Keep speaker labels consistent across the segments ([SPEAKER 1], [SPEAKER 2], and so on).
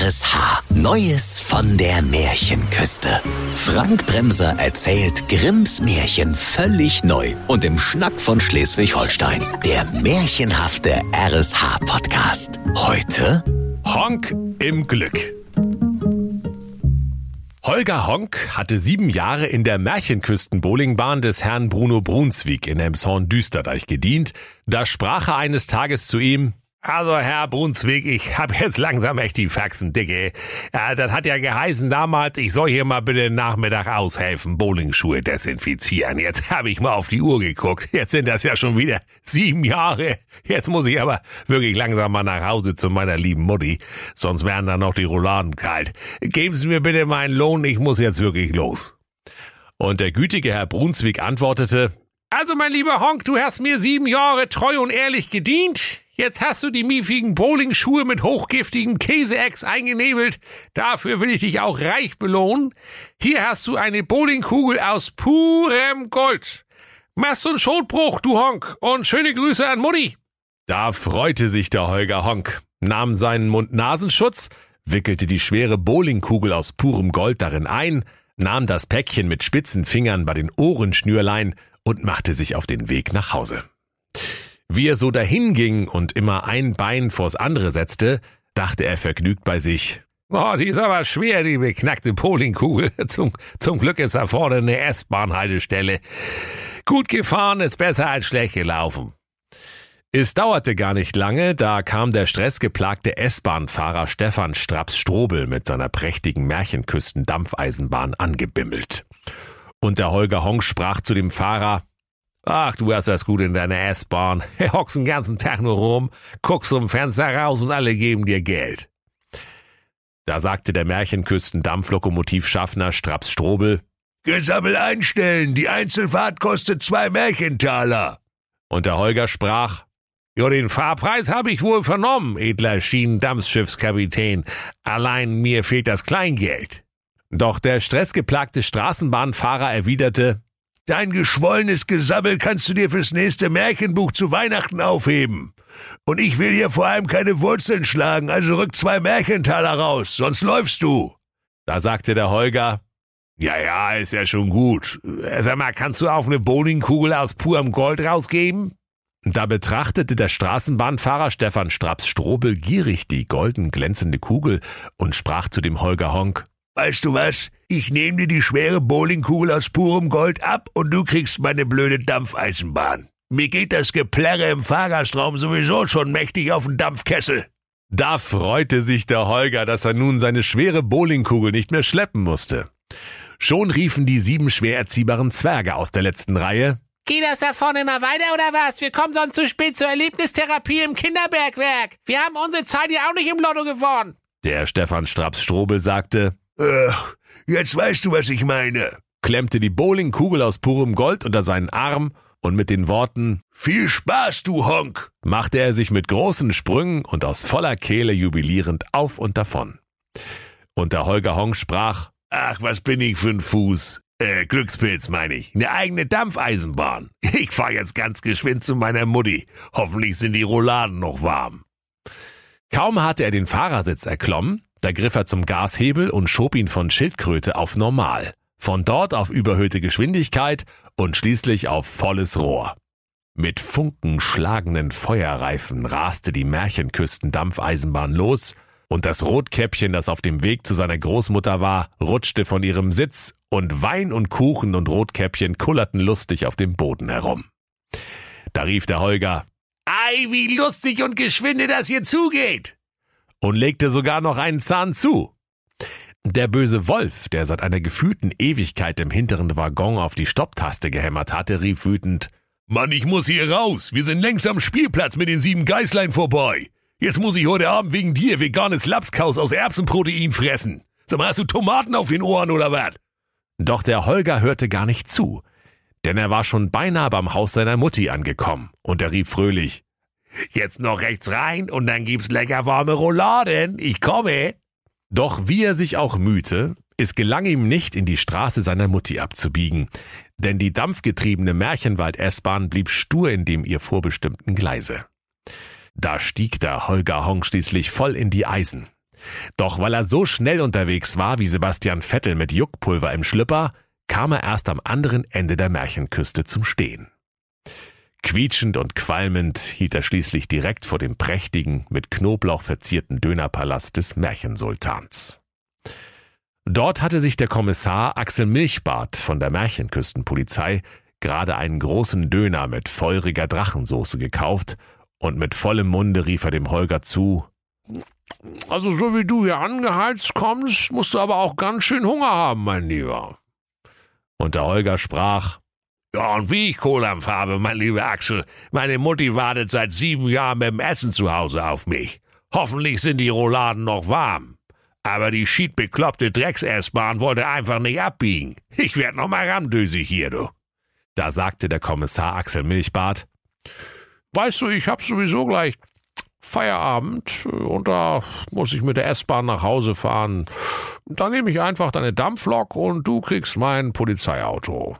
[SPEAKER 1] RSH. Neues von der Märchenküste. Frank Bremser erzählt Grimms Märchen völlig neu und im Schnack von Schleswig-Holstein. Der märchenhafte RSH-Podcast. Heute
[SPEAKER 2] Honk im Glück. Holger Honk hatte sieben Jahre in der Märchenküsten-Bowlingbahn des Herrn Bruno Brunswick in Emshorn-Düsterdeich gedient. Da sprach er eines Tages zu ihm, also, Herr Brunswick, ich hab jetzt langsam echt die Faxen, Dicke. Ja, das hat ja geheißen damals, ich soll hier mal bitte Nachmittag aushelfen, Bowlingschuhe desinfizieren. Jetzt habe ich mal auf die Uhr geguckt. Jetzt sind das ja schon wieder sieben Jahre. Jetzt muss ich aber wirklich langsam mal nach Hause zu meiner lieben Mutti. Sonst wären da noch die Rouladen kalt. Geben Sie mir bitte meinen Lohn, ich muss jetzt wirklich los. Und der gütige Herr Brunswick antwortete, also, mein lieber Honk, du hast mir sieben Jahre treu und ehrlich gedient. Jetzt hast du die miefigen Bowlingschuhe mit hochgiftigem Käseex eingenebelt. Dafür will ich dich auch reich belohnen. Hier hast du eine Bowlingkugel aus purem Gold. Machst du einen Schotbruch, du Honk, und schöne Grüße an Mutti. Da freute sich der Holger Honk, nahm seinen Mund-Nasenschutz, wickelte die schwere Bowlingkugel aus purem Gold darin ein, nahm das Päckchen mit spitzen Fingern bei den Ohrenschnürlein und machte sich auf den Weg nach Hause. Wie er so dahinging und immer ein Bein vors andere setzte, dachte er vergnügt bei sich. Oh, die ist aber schwer, die beknackte Polingkugel. Zum, zum Glück ist da vorne eine S-Bahn-Haltestelle. Gut gefahren ist besser als schlecht gelaufen. Es dauerte gar nicht lange, da kam der stressgeplagte S-Bahn-Fahrer Stefan Straps-Strobel mit seiner prächtigen Märchenküsten-Dampfeisenbahn angebimmelt. Und der Holger Honk sprach zu dem Fahrer, Ach, du hast das gut in deiner S-Bahn. Hockst den ganzen Tag nur rum, guckst zum Fenster raus und alle geben dir Geld. Da sagte der Märchenküsten-Dampflokomotivschaffner Straps Strobel,
[SPEAKER 3] Gesammel einstellen, die Einzelfahrt kostet zwei Märchentaler.
[SPEAKER 2] Und der Holger sprach, Jo, den Fahrpreis habe ich wohl vernommen, edler Schienendampfschiffskapitän. Allein mir fehlt das Kleingeld. Doch der stressgeplagte Straßenbahnfahrer erwiderte,
[SPEAKER 3] Dein geschwollenes Gesammel kannst du dir fürs nächste Märchenbuch zu Weihnachten aufheben. Und ich will hier vor allem keine Wurzeln schlagen, also rück zwei Märchentaler raus, sonst läufst du.
[SPEAKER 2] Da sagte der Holger, ja, ja, ist ja schon gut. Sag mal, kannst du auch eine Bowlingkugel aus purem Gold rausgeben? Da betrachtete der Straßenbahnfahrer Stefan Straps Strobel gierig die golden glänzende Kugel und sprach zu dem Holger Honk,
[SPEAKER 3] Weißt du was? Ich nehme dir die schwere Bowlingkugel aus purem Gold ab und du kriegst meine blöde Dampfeisenbahn. Mir geht das Geplärre im Fahrgastraum sowieso schon mächtig auf den Dampfkessel.
[SPEAKER 2] Da freute sich der Holger, dass er nun seine schwere Bowlingkugel nicht mehr schleppen musste. Schon riefen die sieben schwer erziehbaren Zwerge aus der letzten Reihe.
[SPEAKER 4] Geht das da vorne immer weiter oder was? Wir kommen sonst zu spät zur Erlebnistherapie im Kinderbergwerk. Wir haben unsere Zeit ja auch nicht im Lotto gewonnen.
[SPEAKER 2] Der Stefan Straps Strobel sagte,
[SPEAKER 3] äh, jetzt weißt du, was ich meine.
[SPEAKER 2] klemmte die Bowlingkugel aus purem Gold unter seinen Arm und mit den Worten
[SPEAKER 3] Viel Spaß, du Honk!
[SPEAKER 2] machte er sich mit großen Sprüngen und aus voller Kehle jubilierend auf und davon. Und der Holger Honk sprach,
[SPEAKER 3] Ach, was bin ich für ein Fuß? Äh, Glückspilz meine ich. Eine eigene Dampfeisenbahn. Ich fahr jetzt ganz geschwind zu meiner Mutti. Hoffentlich sind die Rouladen noch warm.
[SPEAKER 2] Kaum hatte er den Fahrersitz erklommen, da griff er zum Gashebel und schob ihn von Schildkröte auf Normal, von dort auf überhöhte Geschwindigkeit und schließlich auf volles Rohr. Mit funkenschlagenden Feuerreifen raste die Märchenküsten-Dampfeisenbahn los, und das Rotkäppchen, das auf dem Weg zu seiner Großmutter war, rutschte von ihrem Sitz, und Wein und Kuchen und Rotkäppchen kullerten lustig auf dem Boden herum. Da rief der Holger,
[SPEAKER 4] Ei, wie lustig und geschwinde das hier zugeht.
[SPEAKER 2] Und legte sogar noch einen Zahn zu. Der böse Wolf, der seit einer gefühlten Ewigkeit im hinteren Waggon auf die Stopptaste gehämmert hatte, rief wütend,
[SPEAKER 3] Mann, ich muss hier raus. Wir sind längst am Spielplatz mit den sieben Geißlein vorbei. Jetzt muss ich heute Abend wegen dir veganes Lapskaus aus Erbsenprotein fressen. Sag mal, hast du Tomaten auf den Ohren oder was?
[SPEAKER 2] Doch der Holger hörte gar nicht zu, denn er war schon beinahe beim Haus seiner Mutti angekommen, und er rief fröhlich,
[SPEAKER 3] Jetzt noch rechts rein und dann gibt's lecker warme Rouladen. Ich komme.
[SPEAKER 2] Doch wie er sich auch mühte, es gelang ihm nicht, in die Straße seiner Mutti abzubiegen, denn die dampfgetriebene Märchenwald-S-Bahn blieb stur in dem ihr vorbestimmten Gleise. Da stieg der Holger Hong schließlich voll in die Eisen. Doch weil er so schnell unterwegs war wie Sebastian Vettel mit Juckpulver im Schlüpper, kam er erst am anderen Ende der Märchenküste zum Stehen. Quietschend und qualmend hielt er schließlich direkt vor dem prächtigen, mit Knoblauch verzierten Dönerpalast des Märchensultans. Dort hatte sich der Kommissar Axel Milchbart von der Märchenküstenpolizei gerade einen großen Döner mit feuriger Drachensoße gekauft und mit vollem Munde rief er dem Holger zu,
[SPEAKER 3] Also so wie du hier angeheizt kommst, musst du aber auch ganz schön Hunger haben, mein Lieber.
[SPEAKER 2] Und der Holger sprach,
[SPEAKER 3] ja, und wie ich Kohlampf habe, mein lieber Axel. Meine Mutti wartet seit sieben Jahren mit dem Essen zu Hause auf mich. Hoffentlich sind die Rouladen noch warm. Aber die schiedbekloppte Drecks-S-Bahn wollte einfach nicht abbiegen. Ich werd noch mal ramdösig hier, du.
[SPEAKER 2] Da sagte der Kommissar Axel Milchbart,
[SPEAKER 3] Weißt du, ich hab sowieso gleich Feierabend und da muss ich mit der S-Bahn nach Hause fahren. Dann nehme ich einfach deine Dampflok und du kriegst mein Polizeiauto.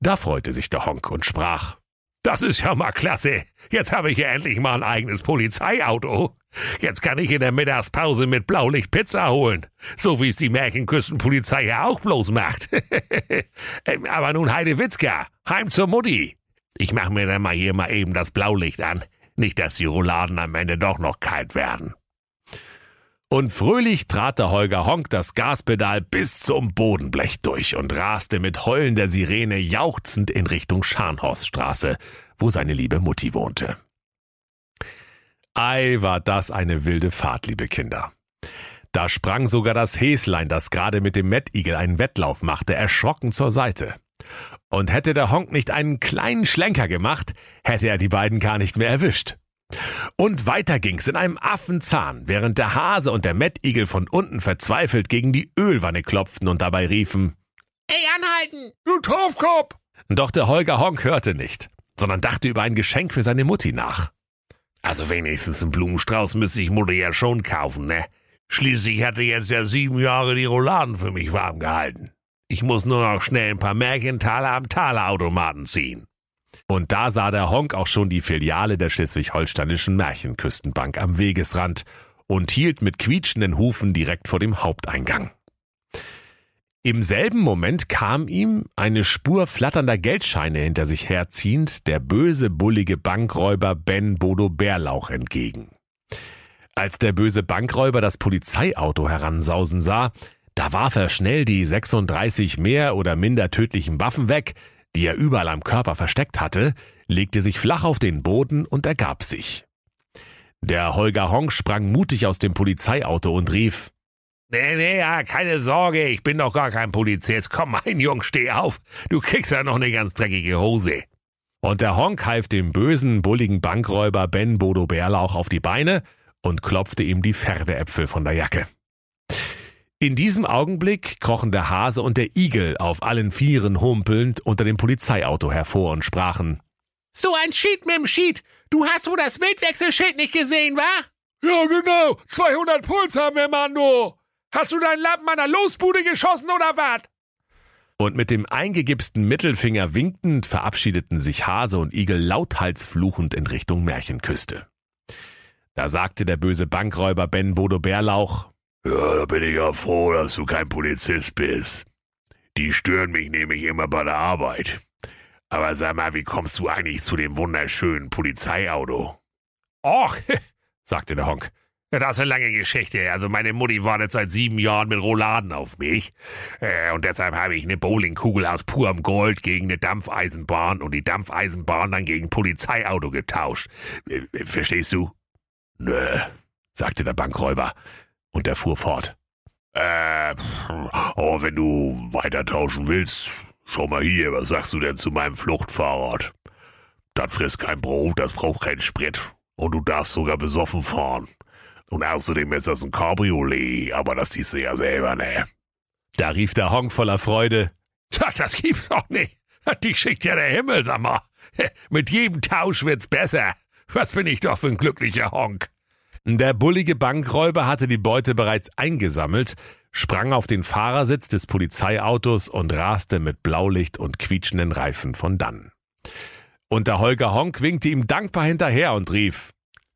[SPEAKER 2] Da freute sich der Honk und sprach,
[SPEAKER 3] das ist ja mal klasse. Jetzt habe ich ja endlich mal ein eigenes Polizeiauto. Jetzt kann ich in der Mittagspause mit Blaulicht Pizza holen. So wie es die Märchenküstenpolizei ja auch bloß macht. Ähm, aber nun Heidewitzka, heim zur Mutti. Ich mach mir dann mal hier mal eben das Blaulicht an. Nicht, dass die Rouladen am Ende doch noch kalt werden.
[SPEAKER 2] Und fröhlich trat der Holger Honk das Gaspedal bis zum Bodenblech durch und raste mit heulender Sirene jauchzend in Richtung Scharnhorststraße, wo seine liebe Mutti wohnte. Ei, war das eine wilde Fahrt, liebe Kinder. Da sprang sogar das Häslein, das gerade mit dem Mettigel einen Wettlauf machte, erschrocken zur Seite. Und hätte der Honk nicht einen kleinen Schlenker gemacht, hätte er die beiden gar nicht mehr erwischt. Und weiter ging's in einem Affenzahn, während der Hase und der Mettigel von unten verzweifelt gegen die Ölwanne klopften und dabei riefen,
[SPEAKER 4] Ey, anhalten!
[SPEAKER 3] Du Taufkopf!
[SPEAKER 2] Doch der Holger Honk hörte nicht, sondern dachte über ein Geschenk für seine Mutti nach.
[SPEAKER 3] Also wenigstens einen Blumenstrauß müsste ich Mutter ja schon kaufen, ne? Schließlich hatte jetzt ja sieben Jahre die Rouladen für mich warm gehalten. Ich muss nur noch schnell ein paar Märchentaler am Talerautomaten ziehen.
[SPEAKER 2] Und da sah der Honk auch schon die Filiale der schleswig-holsteinischen Märchenküstenbank am Wegesrand und hielt mit quietschenden Hufen direkt vor dem Haupteingang. Im selben Moment kam ihm, eine Spur flatternder Geldscheine hinter sich herziehend, der böse, bullige Bankräuber Ben Bodo Bärlauch entgegen. Als der böse Bankräuber das Polizeiauto heransausen sah, da warf er schnell die 36 mehr oder minder tödlichen Waffen weg, die er überall am Körper versteckt hatte, legte sich flach auf den Boden und ergab sich. Der Holger Honk sprang mutig aus dem Polizeiauto und rief,
[SPEAKER 3] Nee, nee, ja, keine Sorge, ich bin doch gar kein Polizist. Komm, mein Jung, steh auf. Du kriegst ja noch eine ganz dreckige Hose.
[SPEAKER 2] Und der Honk half dem bösen, bulligen Bankräuber Ben Bodo Bärlauch auf die Beine und klopfte ihm die Pferdeäpfel von der Jacke. In diesem Augenblick krochen der Hase und der Igel auf allen Vieren humpelnd unter dem Polizeiauto hervor und sprachen,
[SPEAKER 4] So ein Schied mit dem Schied! Du hast wohl das Wildwechselschild nicht gesehen, wa?
[SPEAKER 3] Ja, genau. 200 Puls haben wir, Mando. Hast du deinen Lappen an der Losbude geschossen oder was?
[SPEAKER 2] Und mit dem eingegipsten Mittelfinger winkend verabschiedeten sich Hase und Igel lauthals fluchend in Richtung Märchenküste. Da sagte der böse Bankräuber Ben Bodo Bärlauch,
[SPEAKER 3] Ja, da bin ich ja froh, dass du kein Polizist bist. Die stören mich nämlich immer bei der Arbeit. Aber sag mal, wie kommst du eigentlich zu dem wunderschönen Polizeiauto? Och, sagte der Honk. Das ist eine lange Geschichte. Also meine Mutti wartet seit sieben Jahren mit Rouladen auf mich. Äh, und deshalb habe ich eine Bowlingkugel aus purem Gold gegen eine Dampfeisenbahn und die Dampfeisenbahn dann gegen ein Polizeiauto getauscht. Äh, verstehst du?
[SPEAKER 2] Nö, sagte der Bankräuber. Und er fuhr fort.
[SPEAKER 3] Äh, oh, wenn du weiter tauschen willst, schau mal hier, was sagst du denn zu meinem Fluchtfahrrad? Das frisst kein Brot, das braucht keinen Sprit. Und du darfst sogar besoffen fahren. Und außerdem ist das ein Cabriolet, aber das siehst du ja selber, ne?
[SPEAKER 2] Da rief der Honk voller Freude.
[SPEAKER 3] Ach, das gibt's doch nicht. Die schickt ja der Himmel, sag mal. Mit jedem Tausch wird's besser. Was bin ich doch für ein glücklicher Honk.
[SPEAKER 2] Der bullige Bankräuber hatte die Beute bereits eingesammelt, sprang auf den Fahrersitz des Polizeiautos und raste mit Blaulicht und quietschenden Reifen von dann. Und der Holger Honk winkte ihm dankbar hinterher und rief,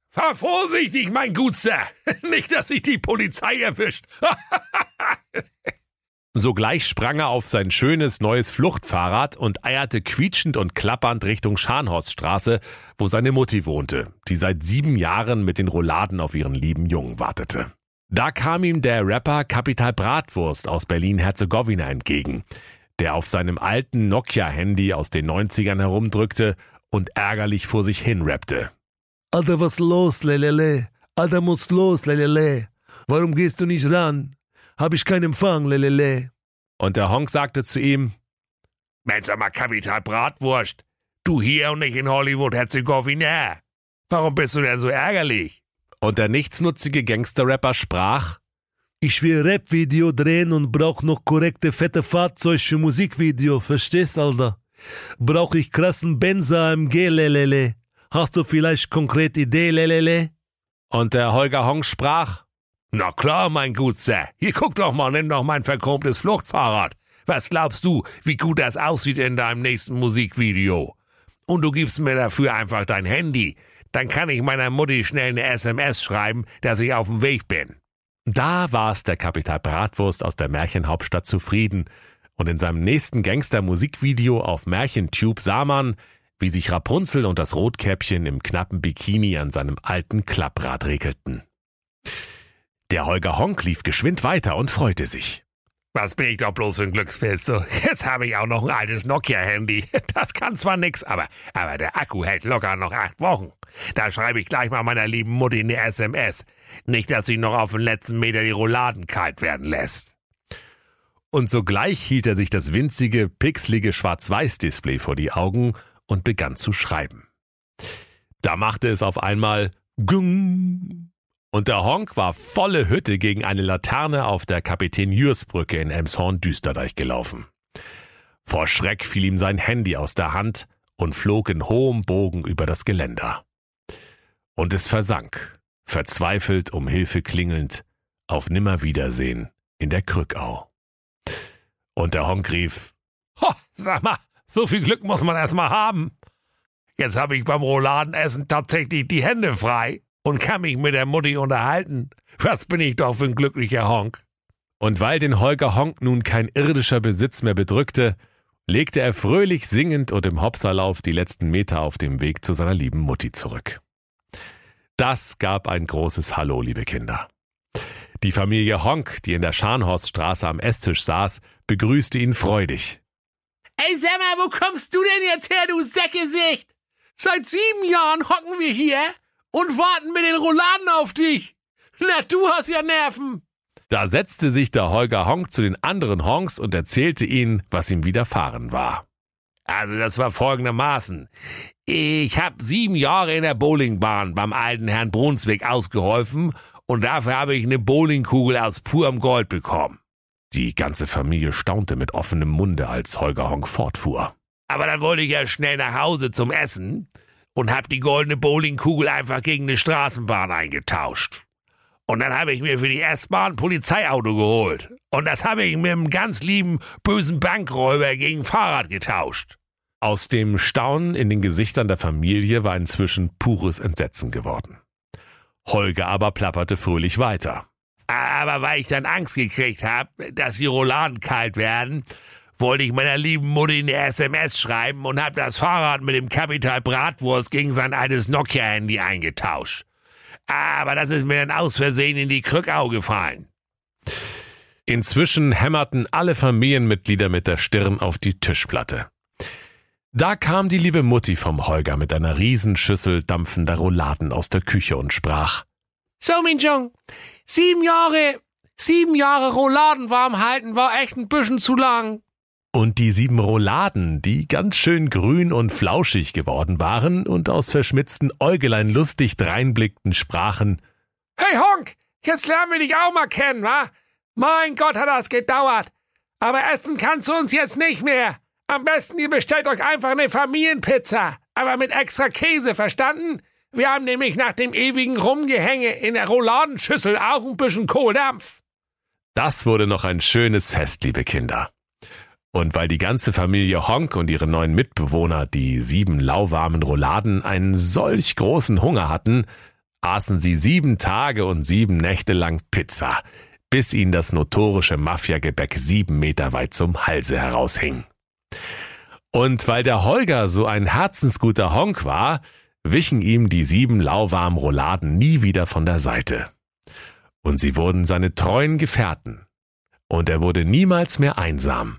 [SPEAKER 3] Fahr vorsichtig, mein Gutser. Nicht, dass sich die Polizei erwischt.
[SPEAKER 2] Sogleich sprang er auf sein schönes neues Fluchtfahrrad und eierte quietschend und klappernd Richtung Scharnhorststraße, wo seine Mutti wohnte, die seit sieben Jahren mit den Rouladen auf ihren lieben Jungen wartete. Da kam ihm der Rapper Kapital Bratwurst aus Berlin-Herzegowina entgegen, der auf seinem alten Nokia-Handy aus den 90ern herumdrückte und ärgerlich vor sich hin rappte.
[SPEAKER 5] Alter, was los, lelele? Alter, muss los, lelele? Warum gehst du nicht ran? Hab ich keinen Empfang, lelele.
[SPEAKER 2] Und der Honk sagte zu ihm,
[SPEAKER 3] Mensch, sag mal, Kapital Bratwurst. Du hier und nicht in Hollywood-Herzegowina. Warum bist du denn so ärgerlich?
[SPEAKER 2] und der nichtsnutzige Gangster-Rapper sprach,
[SPEAKER 5] Ich will Rap-Video drehen und brauch noch korrekte fette Fahrzeug für Musikvideo, verstehst, Alter? Brauch ich krassen Benzer AMG, lelele. Hast du vielleicht konkret Idee, lelele?
[SPEAKER 2] und der Holger Honk sprach,
[SPEAKER 3] Na klar, mein Gutser. Hier guck doch mal, nimm doch mein verchromtes Fluchtfahrrad. Was glaubst du, wie gut das aussieht in deinem nächsten Musikvideo? Und du gibst mir dafür einfach dein Handy. Dann kann ich meiner Mutti schnell eine SMS schreiben, dass ich auf dem Weg bin.
[SPEAKER 2] Da war's der Kapital Bratwurst aus der Märchenhauptstadt zufrieden. Und in seinem nächsten Gangster-Musikvideo auf Märchentube sah man, wie sich Rapunzel und das Rotkäppchen im knappen Bikini an seinem alten Klapprad regelten. Der Holger Honk lief geschwind weiter und freute sich.
[SPEAKER 3] Was bin ich doch bloß für ein Glückspilz, so. Jetzt habe ich auch noch ein altes Nokia-Handy. Das kann zwar nix, aber, aber der Akku hält locker noch acht Wochen. Da schreibe ich gleich mal meiner lieben Mutti eine SMS. Nicht, dass sie noch auf den letzten Meter die Rouladen kalt werden lässt.
[SPEAKER 2] Und sogleich hielt er sich das winzige, pixelige Schwarz-Weiß-Display vor die Augen und begann zu schreiben. Da machte es auf einmal Gung. Und der Honk war volle Hütte gegen eine Laterne auf der Kapitän-Jürs-Brücke in Emshorn-Düsterdeich gelaufen. Vor Schreck fiel ihm sein Handy aus der Hand und flog in hohem Bogen über das Geländer. Und es versank, verzweifelt um Hilfe klingelnd, auf Nimmerwiedersehen in der Krückau. Und der Honk rief,
[SPEAKER 3] Ho, sag mal, so viel Glück muss man erst mal haben. Jetzt habe ich beim Rouladenessen tatsächlich die Hände frei und kann mich mit der Mutti unterhalten. Was bin ich doch für ein glücklicher Honk.
[SPEAKER 2] Und weil den Holger Honk nun kein irdischer Besitz mehr bedrückte, legte er fröhlich singend und im Hopserlauf die letzten Meter auf dem Weg zu seiner lieben Mutti zurück. Das gab ein großes Hallo, liebe Kinder. Die Familie Honk, die in der Scharnhorststraße am Esstisch saß, begrüßte ihn freudig.
[SPEAKER 4] Ey, sag mal, wo kommst du denn jetzt her, du Säckgesicht? Seit sieben Jahren hocken wir hier und warten mit den Rouladen auf dich. Na, du hast ja Nerven.
[SPEAKER 2] Da setzte sich der Holger Honk zu den anderen Honks und erzählte ihnen, was ihm widerfahren war.
[SPEAKER 3] Also das war folgendermaßen. Ich habe sieben Jahre in der Bowlingbahn beim alten Herrn Brunswick ausgeholfen und dafür habe ich eine Bowlingkugel aus purem Gold bekommen.
[SPEAKER 2] Die ganze Familie staunte mit offenem Munde, als Holger Honk fortfuhr.
[SPEAKER 3] Aber dann wollte ich ja schnell nach Hause zum Essen und hab die goldene Bowlingkugel einfach gegen eine Straßenbahn eingetauscht. Und dann habe ich mir für die S-Bahn ein Polizeiauto geholt. Und das habe ich mit einem ganz lieben, bösen Bankräuber gegen Fahrrad getauscht.
[SPEAKER 2] Aus dem Staunen in den Gesichtern der Familie war inzwischen pures Entsetzen geworden. Holger aber plapperte fröhlich weiter.
[SPEAKER 3] Aber weil ich dann Angst gekriegt habe, dass die Rouladen kalt werden, wollte ich meiner lieben Mutti eine SMS schreiben und habe das Fahrrad mit dem Kapital Bratwurst gegen sein altes Nokia-Handy eingetauscht. Aber das ist mir dann aus Versehen in die Krückau gefallen.
[SPEAKER 2] Inzwischen hämmerten alle Familienmitglieder mit der Stirn auf die Tischplatte. Da kam die liebe Mutti vom Holger mit einer Riesenschüssel dampfender Rouladen aus der Küche und sprach.
[SPEAKER 4] So, mein Jung, sieben Jahre, sieben Jahre Rouladen warm halten war echt ein bisschen zu lang.
[SPEAKER 2] Und die sieben Rouladen, die ganz schön grün und flauschig geworden waren und aus verschmitzten Äugelein lustig dreinblickten, sprachen
[SPEAKER 4] Hey Honk, jetzt lernen wir dich auch mal kennen, wa? Mein Gott, hat das gedauert. Aber essen kannst du uns jetzt nicht mehr. Am besten ihr bestellt euch einfach eine Familienpizza, aber mit extra Käse, verstanden? Wir haben nämlich nach dem ewigen Rumgehänge in der Rouladenschüssel auch ein bisschen Kohldampf.
[SPEAKER 2] Das wurde noch ein schönes Fest, liebe Kinder. Und weil die ganze Familie Honk und ihre neuen Mitbewohner, die sieben lauwarmen Rouladen, einen solch großen Hunger hatten, aßen sie sieben Tage und sieben Nächte lang Pizza, bis ihnen das notorische Mafiagebäck sieben Meter weit zum Halse heraushing. Und weil der Holger so ein herzensguter Honk war, wichen ihm die sieben lauwarmen Rouladen nie wieder von der Seite. Und sie wurden seine treuen Gefährten. Und er wurde niemals mehr einsam,